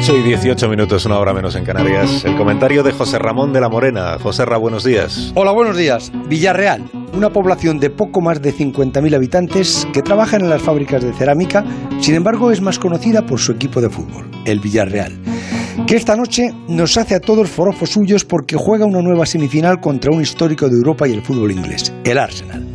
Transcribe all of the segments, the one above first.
8 y 18 minutos, una hora menos en Canarias. El comentario de José Ramón de la Morena. José Ra, buenos días. Hola, buenos días. Villarreal, una población de poco más de 50.000 habitantes que trabajan en las fábricas de cerámica, sin embargo es más conocida por su equipo de fútbol, el Villarreal que esta noche nos hace a todos forofos suyos porque juega una nueva semifinal contra un histórico de Europa y el fútbol inglés, el Arsenal.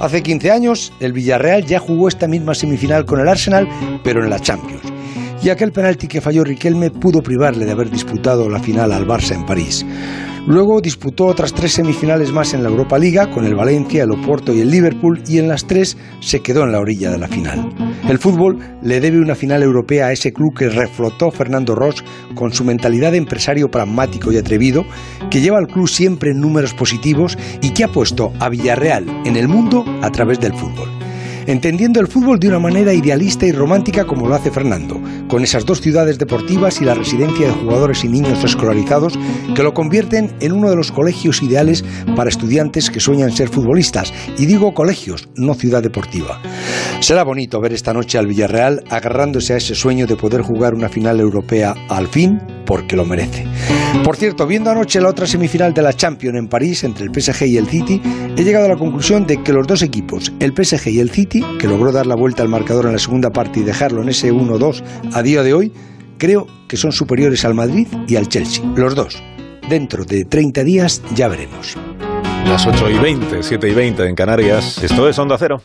Hace 15 años, el Villarreal ya jugó esta misma semifinal con el Arsenal, pero en la Champions. Y aquel penalti que falló Riquelme pudo privarle de haber disputado la final al Barça en París. Luego disputó otras tres semifinales más en la Europa Liga con el Valencia, el Oporto y el Liverpool y en las tres se quedó en la orilla de la final. El fútbol le debe una final europea a ese club que reflotó Fernando Ross con su mentalidad de empresario pragmático y atrevido, que lleva al club siempre en números positivos y que ha puesto a Villarreal en el mundo a través del fútbol entendiendo el fútbol de una manera idealista y romántica como lo hace Fernando, con esas dos ciudades deportivas y la residencia de jugadores y niños escolarizados que lo convierten en uno de los colegios ideales para estudiantes que sueñan ser futbolistas. Y digo colegios, no ciudad deportiva. Será bonito ver esta noche al Villarreal agarrándose a ese sueño de poder jugar una final europea al fin porque lo merece. Por cierto, viendo anoche la otra semifinal de la Champions en París entre el PSG y el City, he llegado a la conclusión de que los dos equipos, el PSG y el City, que logró dar la vuelta al marcador en la segunda parte y dejarlo en ese 1-2 a día de hoy, creo que son superiores al Madrid y al Chelsea. Los dos. Dentro de 30 días ya veremos. Las 8 y 20, 7 y 20 en Canarias. Esto es Onda Cero.